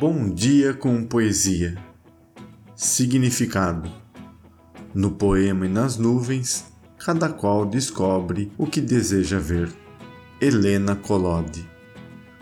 Bom dia com poesia. Significado: No poema e nas nuvens, cada qual descobre o que deseja ver. Helena Collodi.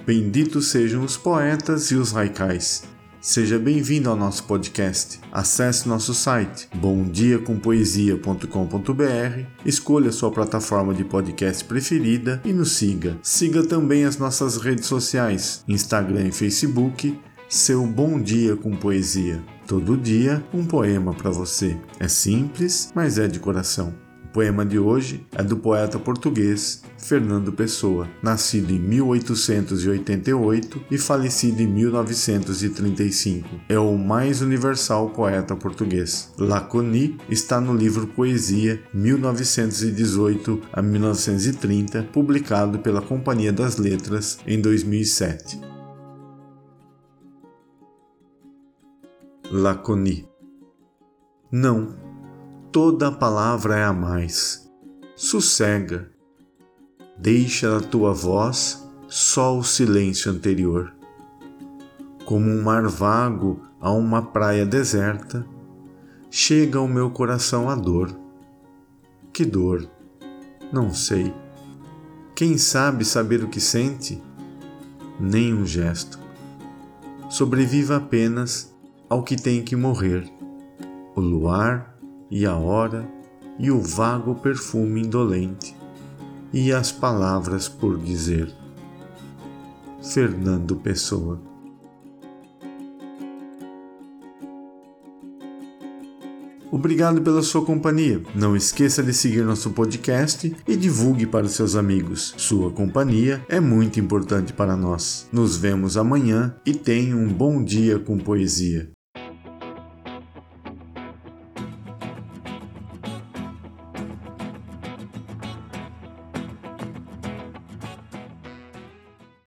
Benditos sejam os poetas e os raicais. Seja bem-vindo ao nosso podcast. Acesse nosso site bomdiacompoesia.com.br, escolha sua plataforma de podcast preferida e nos siga. Siga também as nossas redes sociais, Instagram e Facebook seu bom dia com poesia. Todo dia um poema para você. É simples, mas é de coração. O poema de hoje é do poeta português Fernando Pessoa, nascido em 1888 e falecido em 1935. É o mais universal poeta português. Laconi está no livro Poesia 1918 a 1930, publicado pela Companhia das Letras em 2007. Laconi. Não, toda palavra é a mais. Sossega. Deixa a tua voz só o silêncio anterior. Como um mar vago a uma praia deserta, chega ao meu coração a dor. Que dor? Não sei. Quem sabe saber o que sente? Nem um gesto. Sobreviva apenas ao que tem que morrer, o luar e a hora e o vago perfume indolente e as palavras por dizer. Fernando Pessoa Obrigado pela sua companhia. Não esqueça de seguir nosso podcast e divulgue para seus amigos. Sua companhia é muito importante para nós. Nos vemos amanhã e tenha um bom dia com poesia.